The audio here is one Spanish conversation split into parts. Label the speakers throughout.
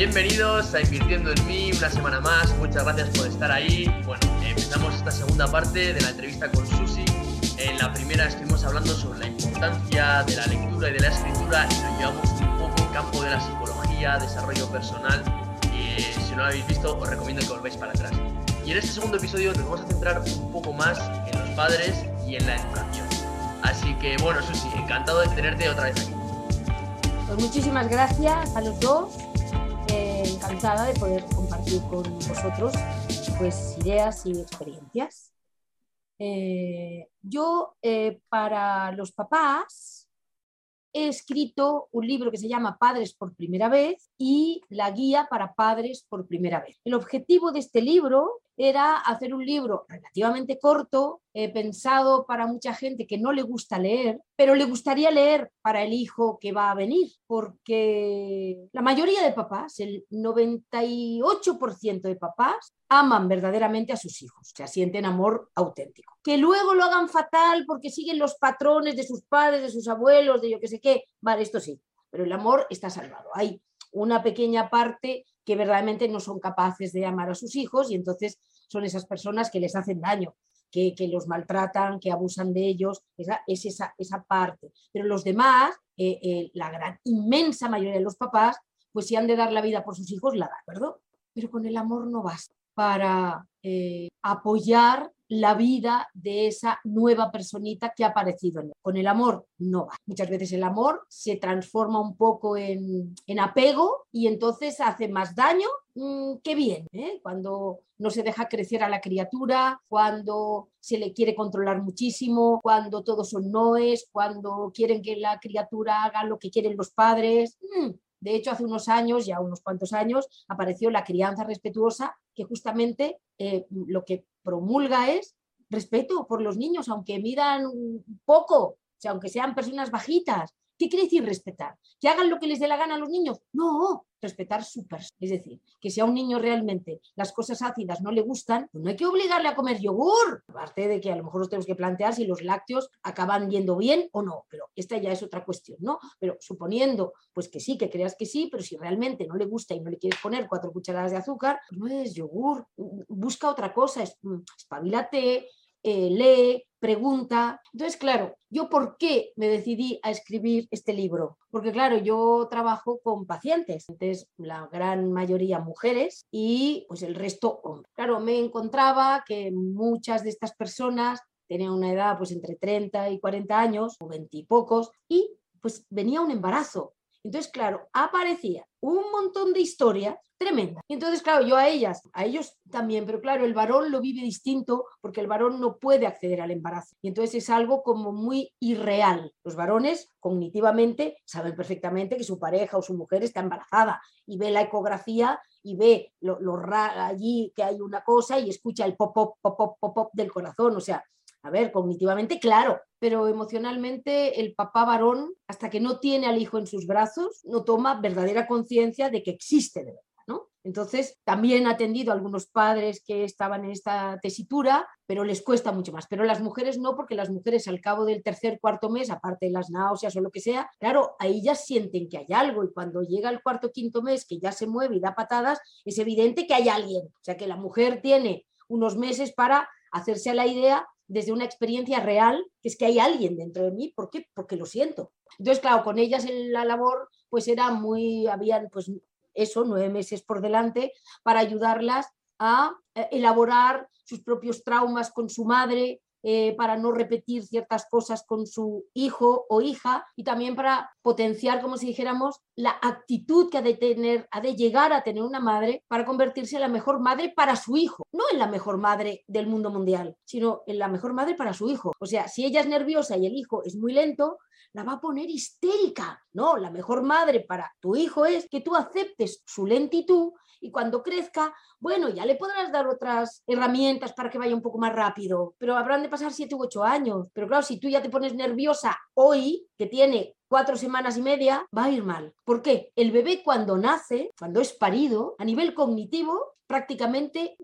Speaker 1: Bienvenidos a Invirtiendo en mí, una semana más. Muchas gracias por estar ahí. Bueno, empezamos esta segunda parte de la entrevista con Susi. En la primera estuvimos hablando sobre la importancia de la lectura y de la escritura y lo llevamos un poco en campo de la psicología, desarrollo personal. Y si no lo habéis visto, os recomiendo que volváis para atrás. Y en este segundo episodio nos vamos a centrar un poco más en los padres y en la educación. Así que bueno, Susi, encantado de tenerte otra vez aquí.
Speaker 2: Pues muchísimas gracias a los dos de poder compartir con vosotros pues, ideas y experiencias. Eh, yo, eh, para los papás, he escrito un libro que se llama Padres por primera vez y la guía para padres por primera vez. El objetivo de este libro era hacer un libro relativamente corto, eh, pensado para mucha gente que no le gusta leer, pero le gustaría leer para el hijo que va a venir, porque la mayoría de papás, el 98% de papás, aman verdaderamente a sus hijos, se sienten amor auténtico. Que luego lo hagan fatal porque siguen los patrones de sus padres, de sus abuelos, de yo que sé qué, vale, esto sí, pero el amor está salvado. Hay una pequeña parte que verdaderamente no son capaces de amar a sus hijos y entonces son esas personas que les hacen daño, que, los maltratan, que abusan de ellos, esa, es esa, esa parte. Pero los demás, eh, eh, la gran inmensa mayoría de los papás, pues si han de dar la vida por sus hijos, la dan, ¿verdad? Pero con el amor no basta para eh, apoyar la vida de esa nueva personita que ha aparecido. Con el amor no va. Muchas veces el amor se transforma un poco en, apego y entonces hace más daño mm, que bien. ¿eh? Cuando no se deja crecer a la criatura, cuando se le quiere controlar muchísimo, cuando todos son noes, cuando quieren que la criatura haga lo que quieren los padres. Mm, de hecho, hace unos años, ya unos cuantos años, apareció la crianza respetuosa, que justamente eh, lo que promulga es respeto por los niños, aunque midan poco, o sea, aunque sean personas bajitas, ¿Qué quiere decir respetar? ¿Que hagan lo que les dé la gana a los niños? No, respetar su persona. Es decir, que si a un niño realmente las cosas ácidas no le gustan, pues no hay que obligarle a comer yogur. Aparte de que a lo mejor nos tenemos que plantear si los lácteos acaban yendo bien o no, pero esta ya es otra cuestión, ¿no? Pero suponiendo pues que sí, que creas que sí, pero si realmente no le gusta y no le quieres poner cuatro cucharadas de azúcar, pues no es yogur, busca otra cosa, mm, espabilate, eh, lee, pregunta. Entonces, claro, ¿yo por qué me decidí a escribir este libro? Porque, claro, yo trabajo con pacientes, entonces la gran mayoría mujeres y pues el resto hombres. Claro, me encontraba que muchas de estas personas tenían una edad pues entre 30 y 40 años o 20 y pocos y pues venía un embarazo entonces, claro, aparecía un montón de historias tremendas. Entonces, claro, yo a ellas, a ellos también, pero claro, el varón lo vive distinto porque el varón no puede acceder al embarazo. Y entonces es algo como muy irreal. Los varones cognitivamente saben perfectamente que su pareja o su mujer está embarazada y ve la ecografía y ve lo, allí que hay una cosa y escucha el pop, pop, pop, pop, pop del corazón. O sea, a ver, cognitivamente, claro, pero emocionalmente el papá varón, hasta que no tiene al hijo en sus brazos, no toma verdadera conciencia de que existe de verdad. ¿no? Entonces, también ha atendido a algunos padres que estaban en esta tesitura, pero les cuesta mucho más. Pero las mujeres no, porque las mujeres al cabo del tercer, cuarto mes, aparte de las náuseas o lo que sea, claro, ahí ya sienten que hay algo y cuando llega el cuarto, quinto mes, que ya se mueve y da patadas, es evidente que hay alguien. O sea, que la mujer tiene unos meses para hacerse a la idea desde una experiencia real, que es que hay alguien dentro de mí, ¿por qué? Porque lo siento. Entonces, claro, con ellas en la labor, pues era muy, habían pues eso, nueve meses por delante, para ayudarlas a eh, elaborar sus propios traumas con su madre, eh, para no repetir ciertas cosas con su hijo o hija y también para potenciar, como si dijéramos, la actitud que ha de tener, ha de llegar a tener una madre para convertirse en la mejor madre para su hijo, no en la mejor madre del mundo mundial, sino en la mejor madre para su hijo. O sea, si ella es nerviosa y el hijo es muy lento, la va a poner histérica. No, la mejor madre para tu hijo es que tú aceptes su lentitud y cuando crezca, bueno, ya le podrás dar otras herramientas para que vaya un poco más rápido, pero habrán de pasar siete u ocho años. Pero claro, si tú ya te pones nerviosa hoy, que tiene cuatro semanas y media, va a ir mal. ¿Por qué? El bebé cuando nace, cuando es parido, a nivel cognitivo, prácticamente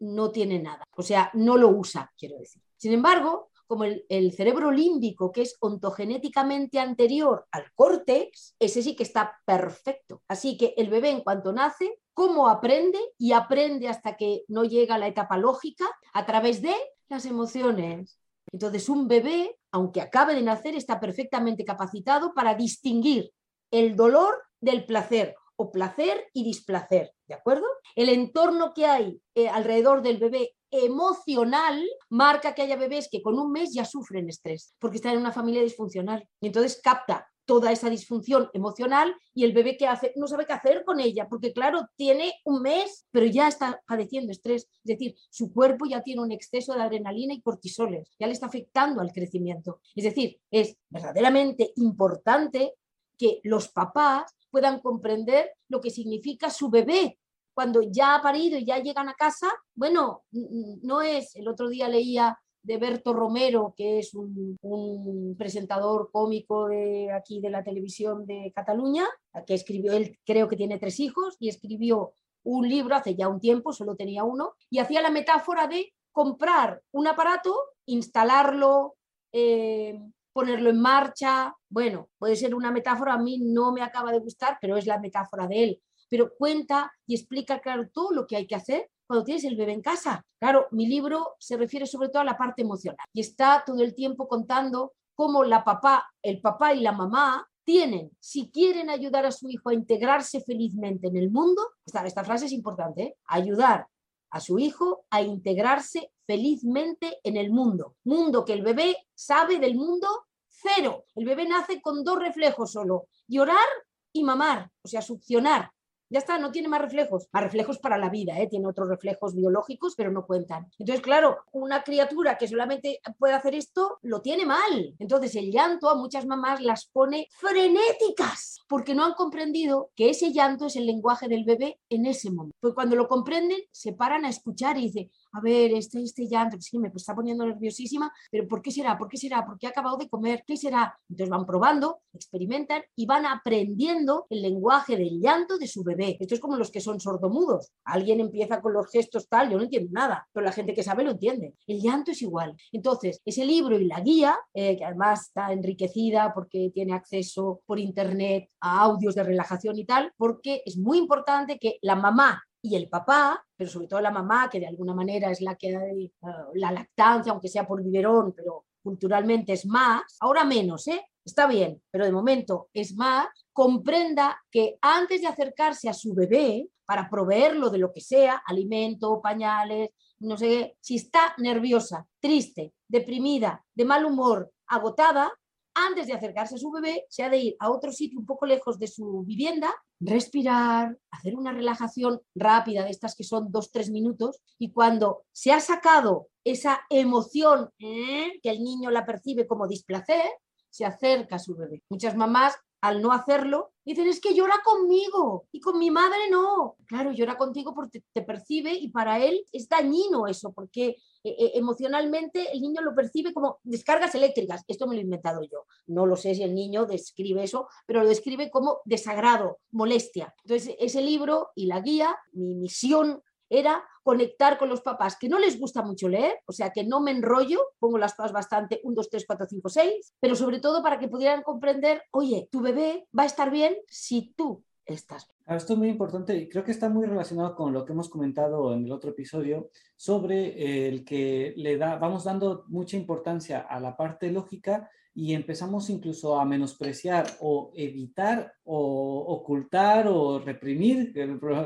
Speaker 2: no tiene nada. O sea, no lo usa, quiero decir. Sin embargo, como el, cerebro límbico, que es ontogenéticamente anterior al córtex, ese sí que está perfecto. Así que el bebé en cuanto nace, ¿cómo aprende? Y aprende hasta que no llega a la etapa lógica a través de las emociones. Entonces, un bebé, aunque acabe de nacer, está perfectamente capacitado para distinguir el dolor del placer o placer y displacer, ¿de acuerdo? El entorno que hay eh, alrededor del bebé emocional marca que haya bebés que con un mes ya sufren estrés porque están en una familia disfuncional. Y entonces capta toda esa disfunción emocional y el bebé que hace no sabe qué hacer con ella porque claro tiene un mes pero ya está padeciendo estrés. Es decir su cuerpo ya tiene un exceso de adrenalina y cortisoles ya le está afectando al crecimiento. Es decir es verdaderamente importante que los papás puedan comprender lo que significa su bebé cuando ya ha parido y ya llegan a casa, bueno, no es, el otro día leía de Berto Romero, que es un, presentador cómico de aquí de la televisión de Cataluña, que escribió, él creo que tiene tres hijos, y escribió un libro hace ya un tiempo, solo tenía uno, y hacía la metáfora de comprar un aparato, instalarlo, eh, ponerlo en marcha. Bueno, puede ser una metáfora, a mí no me acaba de gustar, pero es la metáfora de él. Pero cuenta y explica, claro, todo lo que hay que hacer cuando tienes el bebé en casa. Claro, mi libro se refiere sobre todo a la parte emocional y está todo el tiempo contando cómo la papá, el papá y la mamá tienen, si quieren ayudar a su hijo a integrarse felizmente en el mundo, esta, frase es importante, ¿eh? ayudar a su hijo a integrarse felizmente en el mundo. Mundo que el bebé sabe del mundo cero. El bebé nace con dos reflejos solo, llorar y mamar, o sea, succionar. Ya está, no tiene más reflejos. Más reflejos para la vida, ¿eh? tiene otros reflejos biológicos, pero no cuentan. Entonces, claro, una criatura que solamente puede hacer esto, lo tiene mal. Entonces, el llanto a muchas mamás las pone frenéticas, porque no han comprendido que ese llanto es el lenguaje del bebé en ese momento. Pues cuando lo comprenden, se paran a escuchar y dicen, a ver, este, este llanto, sí, me está poniendo nerviosísima, pero ¿por qué será? ¿Por qué será? ¿Por qué ha acabado de comer? ¿Qué será? Entonces van probando, experimentan y van aprendiendo el lenguaje del llanto de su bebé esto es como los que son sordomudos. Alguien empieza con los gestos tal, yo no entiendo nada, pero la gente que sabe lo entiende. El llanto es igual. Entonces, ese libro y la guía, eh, que además está enriquecida porque tiene acceso por internet a audios de relajación y tal, porque es muy importante que la mamá y el papá, pero sobre todo la mamá, que de alguna manera es la que da eh, la lactancia, aunque sea por biberón, pero culturalmente es más, ahora menos, ¿eh? está bien, pero de momento es más, comprenda que antes de acercarse a su bebé para proveerlo de lo que sea, alimento, pañales, no sé, si está nerviosa, triste, deprimida, de mal humor, agotada, antes de acercarse a su bebé, se ha de ir a otro sitio un poco lejos de su vivienda, respirar, hacer una relajación rápida de estas que son dos, tres minutos, y cuando se ha sacado esa emoción ¿eh? que el niño la percibe como displacer, se acerca a su bebé. Muchas mamás, al no hacerlo, dicen, es que llora conmigo y con mi madre no. Claro, llora contigo porque te percibe y para él es dañino eso, porque eh, eh, emocionalmente el niño lo percibe como descargas eléctricas. Esto me lo he inventado yo. No lo sé si el niño describe eso, pero lo describe como desagrado, molestia. Entonces, ese libro y la guía, mi misión era conectar con los papás que no les gusta mucho leer, o sea que no me enrollo, pongo las cosas bastante 1, 2, 3, 4, 5, 6, pero sobre todo para que pudieran comprender, oye, tu bebé va a estar bien si tú estás bien.
Speaker 3: Esto es muy importante y creo que está muy relacionado con lo que hemos comentado en el otro episodio sobre el que le da, vamos dando mucha importancia a la parte lógica y empezamos incluso a menospreciar o evitar o ocultar o reprimir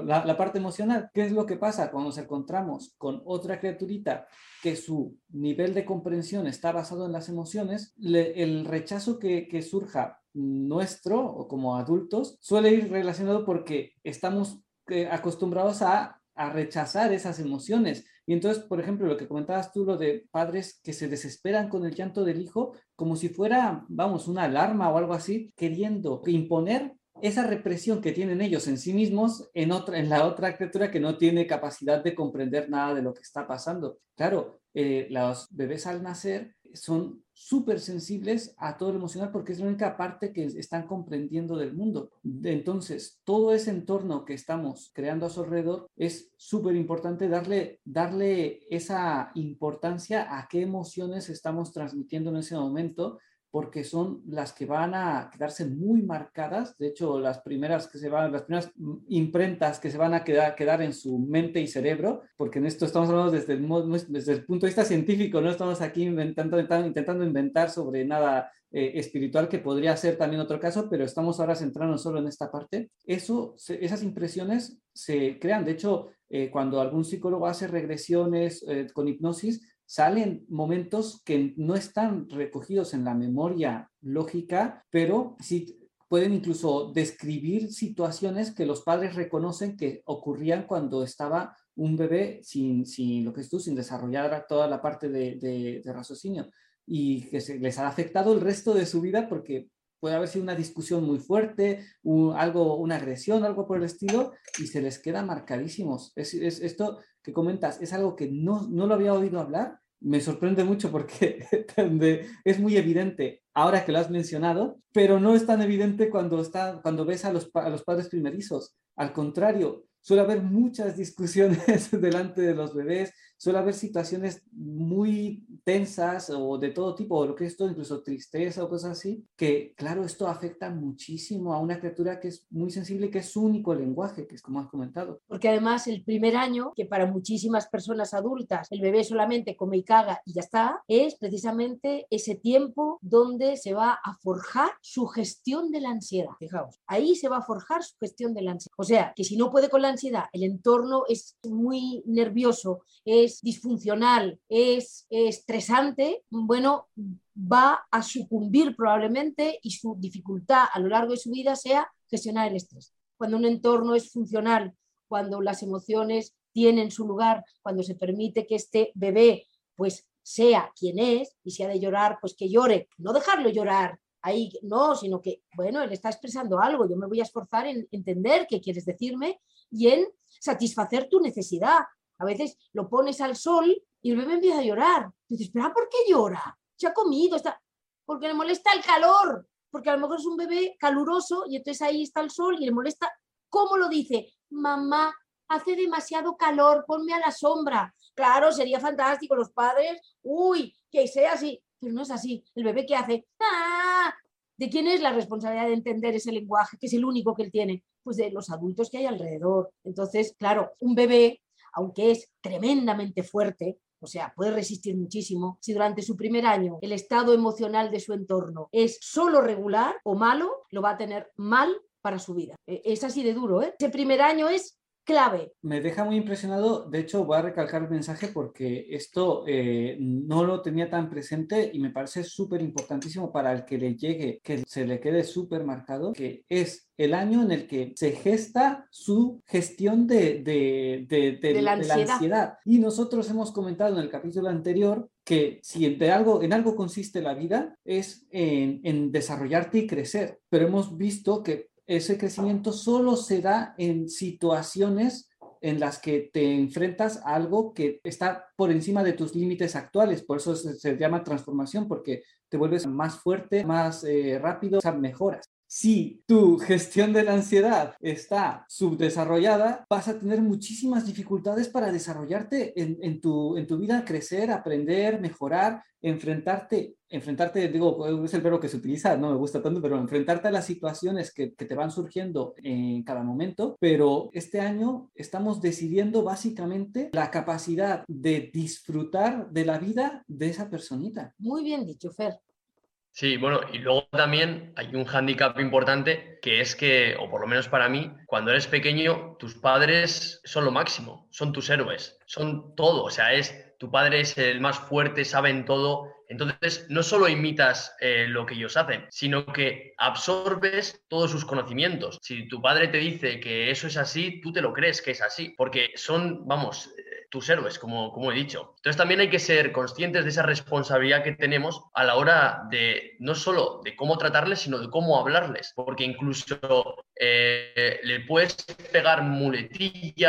Speaker 3: la, parte emocional. ¿Qué es lo que pasa cuando nos encontramos con otra criaturita que su nivel de comprensión está basado en las emociones? el rechazo que, que surja nuestro o como adultos suele ir relacionado porque estamos eh, acostumbrados a a rechazar esas emociones. Y entonces, por ejemplo, lo que comentabas tú, lo de padres que se desesperan con el llanto del hijo, como si fuera, vamos, una alarma o algo así, queriendo imponer esa represión que tienen ellos en sí mismos en, otra, en la otra criatura que no tiene capacidad de comprender nada de lo que está pasando. Claro, eh, los bebés al nacer son súper sensibles a todo lo emocional porque es la única parte que están comprendiendo del mundo. Entonces, todo ese entorno que estamos creando a su alrededor es súper importante darle, darle esa importancia a qué emociones estamos transmitiendo en ese momento porque son las que van a quedarse muy marcadas. De hecho, las primeras que se van, las primeras imprentas que se van a quedar, quedar en su mente y cerebro, porque en esto estamos hablando desde el, desde punto de vista científico, no estamos aquí inventando, intentando inventar sobre nada eh, espiritual, que podría ser también otro caso, pero estamos ahora centrándonos solo en esta parte. Eso, esas impresiones se crean. De hecho, eh, cuando algún psicólogo hace regresiones eh, con hipnosis, salen momentos que no están recogidos en la memoria lógica, pero sí pueden incluso describir situaciones que los padres reconocen que ocurrían cuando estaba un bebé sin, sin lo que es tú, sin desarrollar toda la parte de, de, raciocinio y que se, les ha afectado el resto de su vida porque puede haber sido una discusión muy fuerte, algo, una agresión, algo por el estilo, y se les queda marcadísimos. Es, es, esto que comentas es algo que no, no lo había oído hablar me sorprende mucho porque es muy evidente ahora que lo has mencionado, pero no es tan evidente cuando, está, cuando ves a los, a los padres primerizos. Al contrario, suele haber muchas discusiones delante de los bebés, suele haber situaciones muy tensas o de todo tipo, o lo que es todo, incluso tristeza o cosas así, que claro, esto afecta muchísimo a una criatura que es muy sensible, que es su único lenguaje, que es como has comentado.
Speaker 2: Porque además el primer año, que para muchísimas personas adultas el bebé solamente come y caga y ya está, es precisamente ese tiempo donde se va a forjar su gestión de la ansiedad. Fijaos, ahí se va a forjar su gestión de la ansiedad. O sea, que si no puede con la ansiedad, el entorno es muy nervioso, es disfuncional, es estresante, bueno, va a sucumbir probablemente y su dificultad a lo largo de su vida sea gestionar el estrés. Cuando un entorno es funcional, cuando las emociones tienen su lugar, cuando se permite que este bebé pues sea quien es y si ha de llorar, pues que llore, no dejarlo llorar ahí, no, sino que, bueno, él está expresando algo, yo me voy a esforzar en entender qué quieres decirme y en satisfacer tu necesidad. A veces lo pones al sol y el bebé empieza a llorar. Dices, pero ¿por qué llora? Se ha comido, está... porque le molesta el calor, porque a lo mejor es un bebé caluroso y entonces ahí está el sol y le molesta. ¿Cómo lo dice? Mamá, hace demasiado calor, ponme a la sombra. Claro, sería fantástico los padres, uy, que sea así, pero no es así. El bebé que hace, ¡ah! ¿De quién es la responsabilidad de entender ese lenguaje, que es el único que él tiene? Pues de los adultos que hay alrededor. Entonces, claro, un bebé, aunque es tremendamente fuerte, o sea, puede resistir muchísimo. Si durante su primer año el estado emocional de su entorno es solo regular o malo, lo va a tener mal para su vida. E, es así de duro, ¿eh? Ese primer año es clave.
Speaker 3: Me deja muy impresionado, de hecho voy a recalcar el mensaje porque esto eh, no lo tenía tan presente y me parece súper importantísimo para el que le llegue, que se le quede súper marcado, que es el año en el que se gesta su gestión de, de, de, la, ansiedad. Y nosotros hemos comentado en el capítulo anterior que si de algo, en algo consiste la vida es en, en desarrollarte y crecer, pero hemos visto que ese crecimiento solo se da en situaciones en las que te enfrentas a algo que está por encima de tus límites actuales. Por eso se, llama transformación, porque te vuelves más fuerte, más eh, rápido, o sea, mejoras. Si tu gestión de la ansiedad está subdesarrollada, vas a tener muchísimas dificultades para desarrollarte en, tu, vida, crecer, aprender, mejorar, enfrentarte, enfrentarte, digo, es el verbo que se utiliza, no me gusta tanto, pero enfrentarte a las situaciones que, que te van surgiendo en cada momento. Pero este año estamos decidiendo básicamente la capacidad de disfrutar de la vida de esa personita.
Speaker 2: Muy bien dicho, Fer.
Speaker 1: Sí, bueno, y luego también hay un hándicap importante que es que, o por lo menos para mí, cuando eres pequeño, tus padres son lo máximo, son tus héroes, son todo, o sea, es tu padre es el más fuerte, saben todo, entonces no solo imitas eh, lo que ellos hacen, sino que absorbes todos sus conocimientos. Si tu padre te dice que eso es así, tú te lo crees que es así, porque son, vamos, tus héroes, como, como he dicho. Entonces también hay que ser conscientes de esa responsabilidad que tenemos a la hora de no solo de cómo tratarles, sino de cómo hablarles, porque incluso eh, le puedes pegar muletillas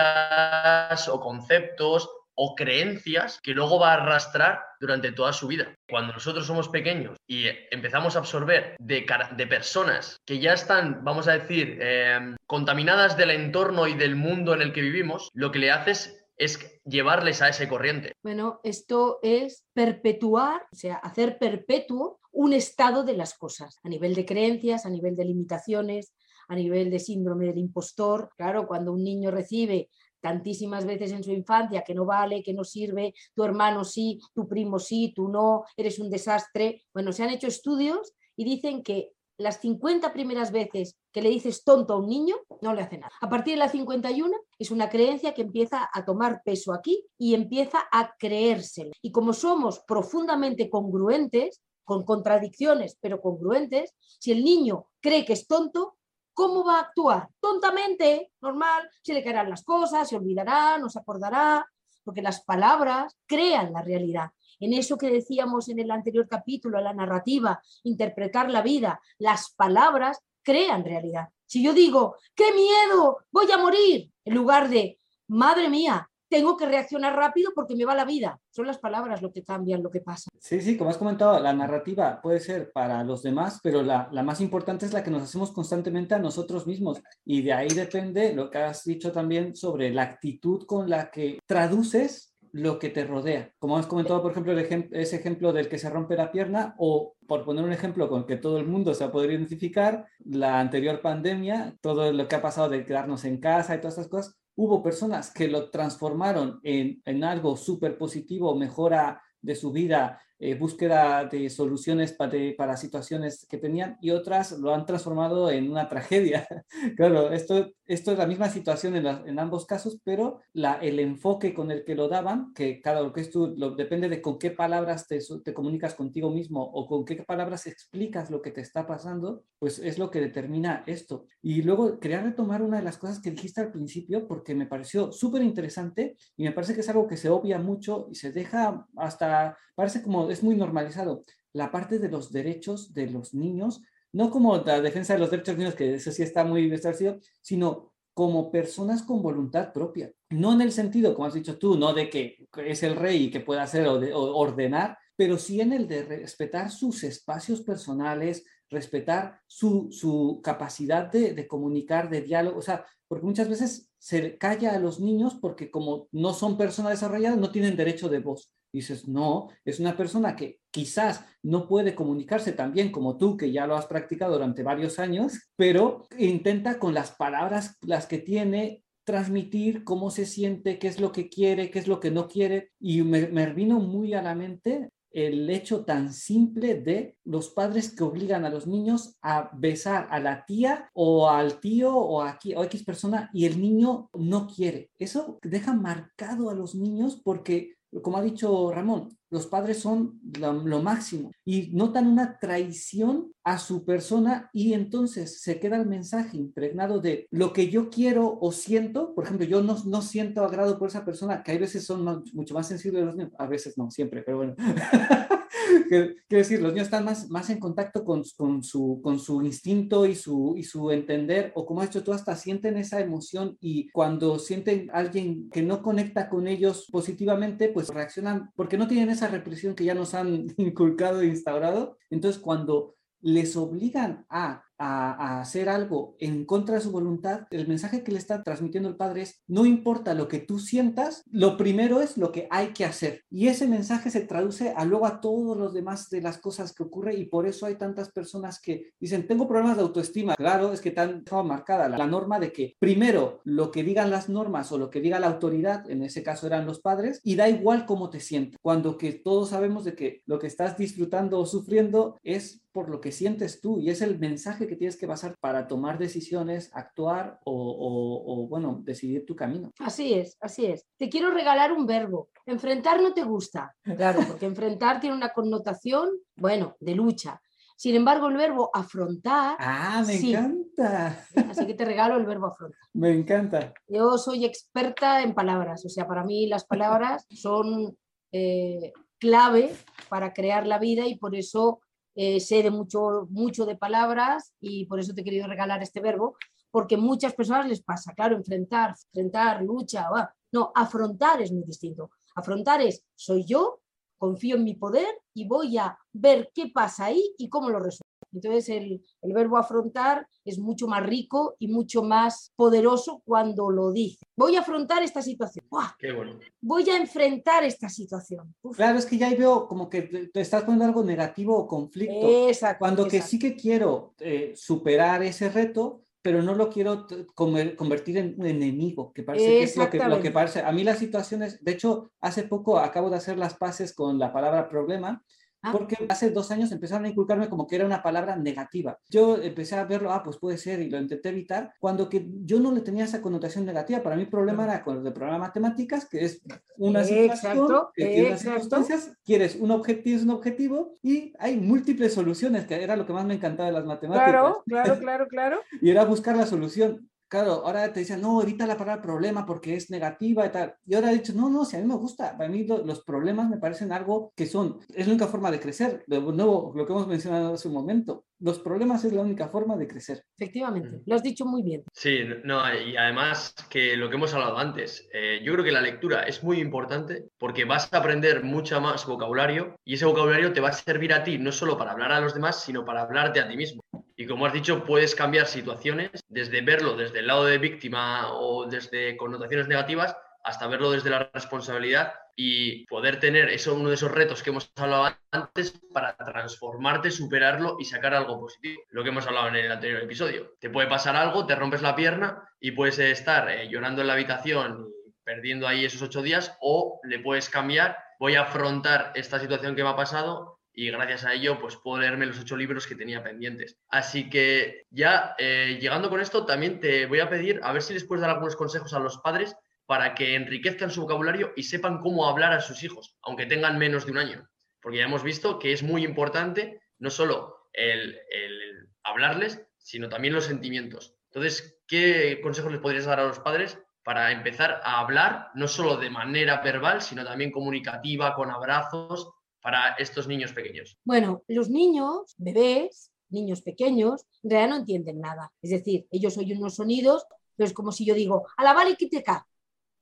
Speaker 1: o conceptos o creencias que luego va a arrastrar durante toda su vida. Cuando nosotros somos pequeños y empezamos a absorber de, de personas que ya están, vamos a decir, em, contaminadas del entorno y del mundo en el que vivimos, lo que le haces es llevarles a ese corriente.
Speaker 2: Bueno, esto es perpetuar, o sea, hacer perpetuo un estado de las cosas, a nivel de creencias, a nivel de limitaciones, a nivel de síndrome del impostor. Claro, cuando un niño recibe tantísimas veces en su infancia que no vale, que no sirve, tu hermano sí, tu primo sí, tú no, eres un desastre. Bueno, se han hecho estudios y dicen que las 50 primeras veces que le dices tonto a un niño, no le hace nada. A partir de la 51 es una creencia que empieza a tomar peso aquí y empieza a creérselo. Y como somos profundamente congruentes, con contradicciones, pero congruentes, si el niño cree que es tonto, ¿cómo va a actuar? Tontamente, normal, se le caerán las cosas, se olvidará, no se acordará, porque las palabras crean la realidad. En eso que decíamos en el anterior capítulo, la narrativa, interpretar la vida, las palabras crean realidad. Si yo digo, ¡qué miedo! Voy a morir, en lugar de, madre mía, tengo que reaccionar rápido porque me va la vida. Son las palabras lo que cambian lo que pasa.
Speaker 3: Sí, sí, como has comentado, la narrativa puede ser para los demás, pero la, la, más importante es la que nos hacemos constantemente a nosotros mismos. Y de ahí depende lo que has dicho también sobre la actitud con la que traduces lo que te rodea. Como has comentado, por ejemplo, ese ejemplo del que se rompe la pierna o, por poner un ejemplo con que todo el mundo se va a poder identificar, la anterior pandemia, todo lo que ha pasado de quedarnos en casa y todas estas cosas, hubo personas que lo transformaron en, en algo súper positivo, mejora de su vida, eh, búsqueda de soluciones para, situaciones que tenían y otras lo han transformado en una tragedia. claro, esto, esto es la misma situación en, ambos casos, pero el enfoque con el que lo daban, que cada lo que es tú, lo, depende de con qué palabras te, te comunicas contigo mismo o con qué palabras explicas lo que te está pasando, pues es lo que determina esto. Y luego quería retomar una de las cosas que dijiste al principio porque me pareció súper interesante y me parece que es algo que se obvia mucho y se deja hasta, parece como es muy normalizado la parte de los derechos de los niños, no como la defensa de los derechos niños, que eso sí está muy establecido, sino como personas con voluntad propia. No en el sentido, como has dicho tú, no de que es el rey y que puede hacer o, de, ordenar, pero sí en el de respetar sus espacios personales, respetar su, su capacidad de, de, comunicar, de diálogo, o sea, porque muchas veces se calla a los niños porque como no son personas desarrolladas, no tienen derecho de voz. Dices, no, es una persona que quizás no puede comunicarse tan bien como tú, que ya lo has practicado durante varios años, pero intenta con las palabras, las que tiene, transmitir cómo se siente, qué es lo que quiere, qué es lo que no quiere. Y me, me vino muy a la mente el hecho tan simple de los padres que obligan a los niños a besar a la tía o al tío o a, o a X persona y el niño no quiere. Eso deja marcado a los niños porque como ha dicho Ramón, los padres son lo, máximo y notan una traición a su persona y entonces se queda el mensaje impregnado de lo que yo quiero o siento. Por ejemplo, yo no, no siento agrado por esa persona, que hay veces son mucho más sensibles a veces no, siempre, pero bueno. Quiero decir, los niños están más, más en contacto con, con, su, con su instinto y su, y su entender, o como has dicho tú, hasta sienten esa emoción y cuando sienten alguien que no conecta con ellos positivamente, pues reaccionan porque no tienen esa represión que ya nos han inculcado e instaurado. Entonces, cuando les obligan a a, hacer algo en contra de su voluntad, el mensaje que le está transmitiendo el padre es, no importa lo que tú sientas, lo primero es lo que hay que hacer. Y ese mensaje se traduce a luego a todos los demás de las cosas que ocurre y por eso hay tantas personas que dicen, tengo problemas de autoestima. Claro, es que dejado marcada la, la norma de que primero lo que digan las normas o lo que diga la autoridad, en ese caso eran los padres, y da igual cómo te sientes. Cuando que todos sabemos de que lo que estás disfrutando o sufriendo es por lo que sientes tú y es el mensaje que tienes que pasar para tomar decisiones, actuar o, bueno, decidir tu camino.
Speaker 2: Así es, así es. Te quiero regalar un verbo. Enfrentar no te gusta. Claro, porque enfrentar tiene una connotación, bueno, de lucha. Sin embargo, el verbo afrontar.
Speaker 3: Ah, me encanta.
Speaker 2: Así que te regalo el verbo afrontar.
Speaker 3: Me encanta.
Speaker 2: Yo soy experta en palabras, o sea, para mí las palabras son eh, clave para crear la vida y por eso eh, sé de mucho, mucho de palabras y por eso te he querido regalar este verbo, porque muchas personas les pasa, claro, enfrentar, enfrentar, lucha, no, afrontar es muy distinto. Afrontar es, soy yo, confío en mi poder y voy a ver qué pasa ahí y cómo lo resuelvo. Entonces el, verbo afrontar es mucho más rico y mucho más poderoso cuando lo dice. Voy a afrontar esta situación.
Speaker 1: Qué bueno.
Speaker 2: Voy a enfrentar esta situación.
Speaker 3: Claro, es que ya veo como que te, estás poniendo algo negativo o conflicto.
Speaker 2: Exacto,
Speaker 3: cuando que sí que quiero eh, superar ese reto, pero no lo quiero convertir en un enemigo, que parece que es lo que, lo que parece. A mí las situaciones, de hecho, hace poco acabo de hacer las paces con la palabra problema Ah. porque hace dos años empezaron a inculcarme como que era una palabra negativa. Yo empecé a verlo, ah, pues puede ser, y lo intenté evitar, cuando que yo no le tenía esa connotación negativa. Para mí el problema era con el de programa matemáticas, que es una situación, que tiene unas circunstancias, quieres un objetivo, es un objetivo, y hay múltiples soluciones, que era lo que más me encantaba de las matemáticas.
Speaker 2: Claro, claro, claro, claro.
Speaker 3: y era buscar la solución. Claro, ahora te dicen, no, evita la palabra problema porque es negativa y tal. Y ahora he dicho, no, no, si a mí me gusta, para mí los problemas me parecen algo que son, es la única forma de crecer. De nuevo, lo que hemos mencionado hace un momento, los problemas es la única forma de crecer.
Speaker 2: Efectivamente, lo has dicho muy bien.
Speaker 1: Sí, no, y además que lo que hemos hablado antes, eh, yo creo que la lectura es muy importante porque vas a aprender mucho más vocabulario y ese vocabulario te va a servir a ti no solo para hablar a los demás, sino para hablarte a ti mismo. Y como has dicho, puedes cambiar situaciones desde verlo desde el lado de víctima o desde connotaciones negativas hasta verlo desde la responsabilidad y poder tener eso, uno de esos retos que hemos hablado antes para transformarte, superarlo y sacar algo positivo. Lo que hemos hablado en el anterior episodio. Te puede pasar algo, te rompes la pierna y puedes estar eh, llorando en la habitación y perdiendo ahí esos ocho días o le puedes cambiar, voy a afrontar esta situación que me ha pasado y gracias a ello pues puedo leerme los ocho libros que tenía pendientes. Así que ya eh, llegando con esto también te voy a pedir a ver si les puedes dar algunos consejos a los padres para que enriquezcan su vocabulario y sepan cómo hablar a sus hijos, aunque tengan menos de un año. Porque ya hemos visto que es muy importante no solo el, el hablarles, sino también los sentimientos. Entonces, ¿qué consejos les podrías dar a los padres para empezar a hablar, no solo de manera verbal, sino también comunicativa, con abrazos, para estos niños pequeños?
Speaker 2: Bueno, los niños, bebés, niños pequeños, en realidad no entienden nada. Es decir, ellos oyen unos sonidos, pero es como si yo digo, a la vale ca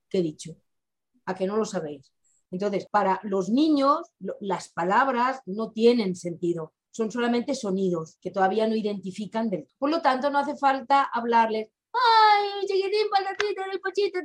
Speaker 2: ¿Qué he dicho? ¿A que no lo sabéis? Entonces, para los niños, las palabras no tienen sentido, son solamente sonidos que todavía no identifican del Por lo tanto, no hace falta hablarles, ¡ay, chiquitín, patatita, el pochito!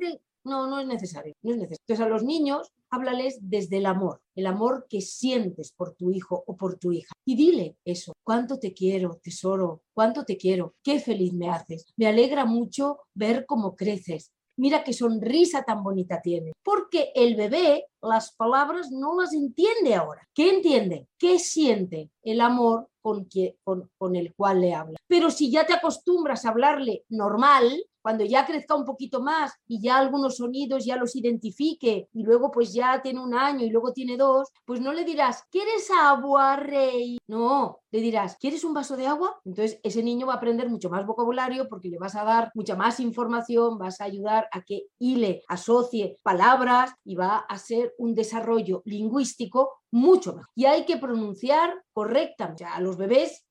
Speaker 2: No, no es necesario, no es necesario. Entonces, a los niños háblales desde el amor, el amor que sientes por tu hijo o por tu hija. Y dile eso, cuánto te quiero, tesoro, cuánto te quiero, qué feliz me haces. Me alegra mucho ver cómo creces. Mira qué sonrisa tan bonita tiene. Porque el bebé las palabras no las entiende ahora. ¿Qué entiende? ¿Qué siente? El amor con, con, con el cual le habla. Pero si ya te acostumbras a hablarle normal, cuando ya crezca un poquito más y ya algunos sonidos ya los identifique y luego pues ya tiene un año y luego tiene dos, pues no le dirás, ¿quieres agua, rey? No, le dirás, ¿quieres un vaso de agua? Entonces ese niño va a aprender mucho más vocabulario porque le vas a dar mucha más información, vas a ayudar a que hile, asocie palabras y va a ser un desarrollo lingüístico mucho mejor. Y hay que pronunciar correctamente. a los bebés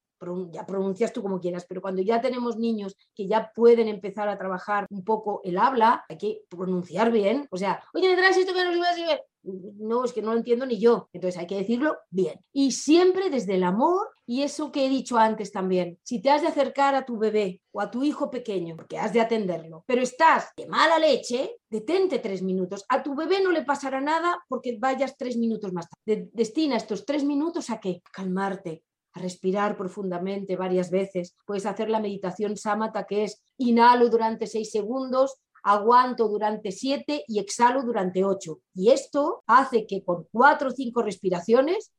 Speaker 2: ya pronuncias tú como quieras, pero cuando ya tenemos niños que ya pueden empezar a trabajar un poco el habla, hay que pronunciar bien. O sea, oye, me traes esto que no lo ibas a no, es que no lo entiendo ni yo. Entonces hay que decirlo bien. Y siempre desde el amor y eso que he dicho antes también. Si te has de acercar a tu bebé o a tu hijo pequeño, porque has de atenderlo, pero estás de mala leche, detente tres minutos. A tu bebé no le pasará nada porque vayas tres minutos más tarde. destina estos tres minutos a qué? A calmarte, a respirar profundamente varias veces. Puedes hacer la meditación samata, que es inhalo durante seis segundos, aguanto durante siete y exhalo durante ocho. Y esto hace que con cuatro o cinco respiraciones,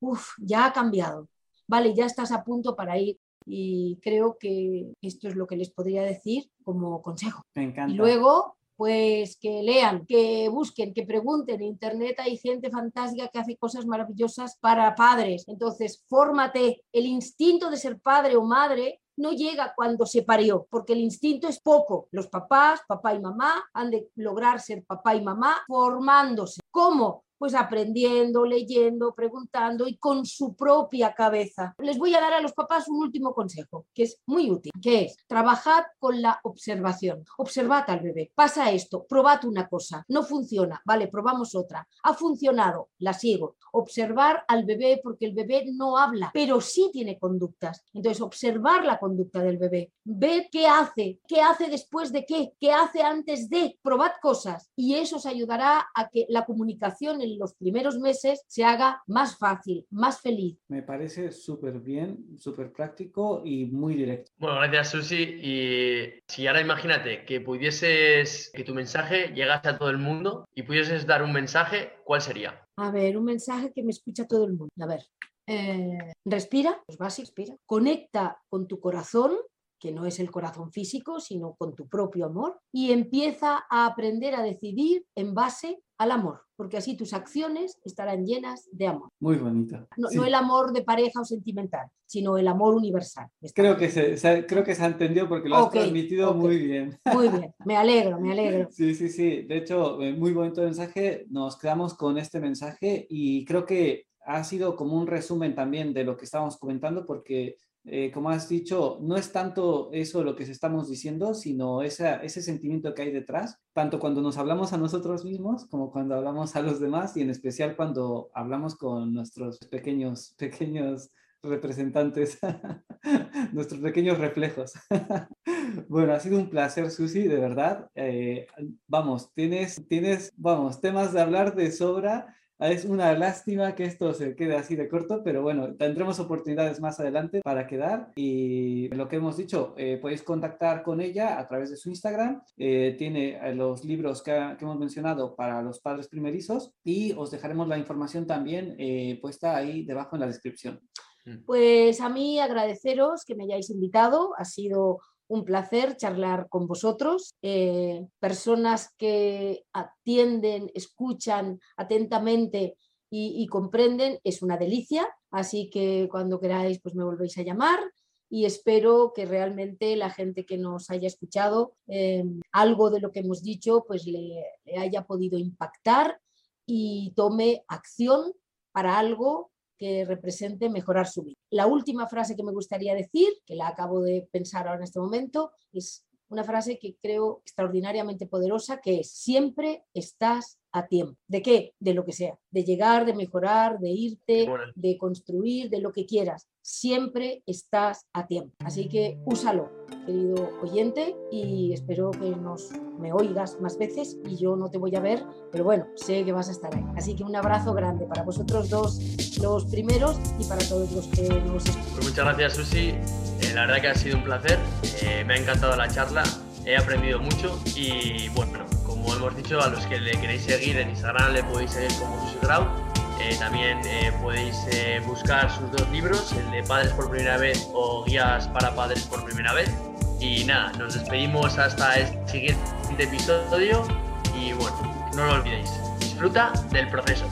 Speaker 2: uff, ya ha cambiado. Vale, ya estás a punto para ir. Y creo que esto es lo que les podría decir como consejo.
Speaker 3: Me encanta.
Speaker 2: Y luego, pues que lean, que busquen, que pregunten. En Internet hay gente fantástica que hace cosas maravillosas para padres. Entonces, fórmate. El instinto de ser padre o madre no llega cuando se parió, porque el instinto es poco. Los papás, papá y mamá, han de lograr ser papá y mamá formándose. ¿Cómo? Pues aprendiendo, leyendo, preguntando y con su propia cabeza. Les voy a dar a los papás un último consejo, que es muy útil, que es trabajad con la observación. Observad al bebé. Pasa esto, probad una cosa, no funciona, vale, probamos otra. Ha funcionado, la sigo. Observar al bebé porque el bebé no habla, pero sí tiene conductas. Entonces, observar la conducta del bebé. Ved qué hace, qué hace después de qué, qué hace antes de. Probad cosas y eso os ayudará a que la comunicación en los primeros meses se haga más fácil, más feliz.
Speaker 3: Me parece súper bien, súper práctico y muy directo.
Speaker 1: Bueno, gracias Susi. Y si ahora imagínate que pudieses, que tu mensaje llegase a todo el mundo y pudieses dar un mensaje, ¿cuál sería?
Speaker 2: A ver, un mensaje que me escucha todo el mundo. A ver, eh, respira, pues vas y respira. Conecta con tu corazón que no es el corazón físico, sino con tu propio amor, y empieza a aprender a decidir en base al amor, porque así tus acciones estarán llenas de amor.
Speaker 3: Muy bonito.
Speaker 2: No, el amor de pareja o sentimental, sino el amor universal.
Speaker 3: Creo que, se, creo que se ha entendido porque lo has transmitido muy bien.
Speaker 2: Muy bien, me alegro, me alegro.
Speaker 3: Sí, sí, sí. De hecho, eh, muy bonito mensaje. Nos quedamos con este mensaje y creo que ha sido como un resumen también de lo que estábamos comentando porque eh, como has dicho, no es tanto eso lo que estamos diciendo, sino ese sentimiento que hay detrás, tanto cuando nos hablamos a nosotros mismos como cuando hablamos a los demás y en especial cuando hablamos con nuestros pequeños, pequeños representantes, nuestros pequeños reflejos. bueno, ha sido un placer, Susi, de verdad. Eh, vamos, tienes, tienes, vamos, temas de hablar de sobra es una lástima que esto se quede así de corto, pero bueno, tendremos oportunidades más adelante para quedar. Y lo que hemos dicho, eh, podéis contactar con ella a través de su Instagram. Eh, tiene eh, los libros que, hemos mencionado para los padres primerizos y os dejaremos la información también puesta ahí debajo en la descripción.
Speaker 2: Pues a mí agradeceros que me hayáis invitado. Ha sido un placer charlar con vosotros, eh, personas que atienden, escuchan atentamente y, comprenden, es una delicia, así que cuando queráis pues me volvéis a llamar y espero que realmente la gente que nos haya escuchado eh, algo de lo que hemos dicho pues le haya podido impactar y tome acción para algo que represente mejorar su vida. La última frase que me gustaría decir, que la acabo de pensar ahora en este momento, es una frase que creo extraordinariamente poderosa, que siempre estás a tiempo. ¿De qué? De lo que sea. De llegar, de mejorar, de irte, de construir, de lo que quieras. Siempre estás a tiempo. Así que úsalo, querido oyente, y espero que nos me oigas más veces y yo no te voy a ver, pero bueno, sé que vas a estar ahí. Así que un abrazo grande para vosotros dos, los primeros, y para todos los que nos escuchan.
Speaker 1: Pues muchas gracias, Susi. Eh, la verdad que ha sido un placer. Eh, me ha encantado la charla. He aprendido mucho y bueno, como hemos dicho, a los que le queréis seguir en Instagram le podéis seguir como Susi Grau. Eh, también eh, podéis eh, buscar sus dos libros, el de Padres por primera vez o Guías para Padres por primera vez. Y nada, nos despedimos hasta el siguiente episodio y bueno, no lo olvidéis, disfruta del proceso.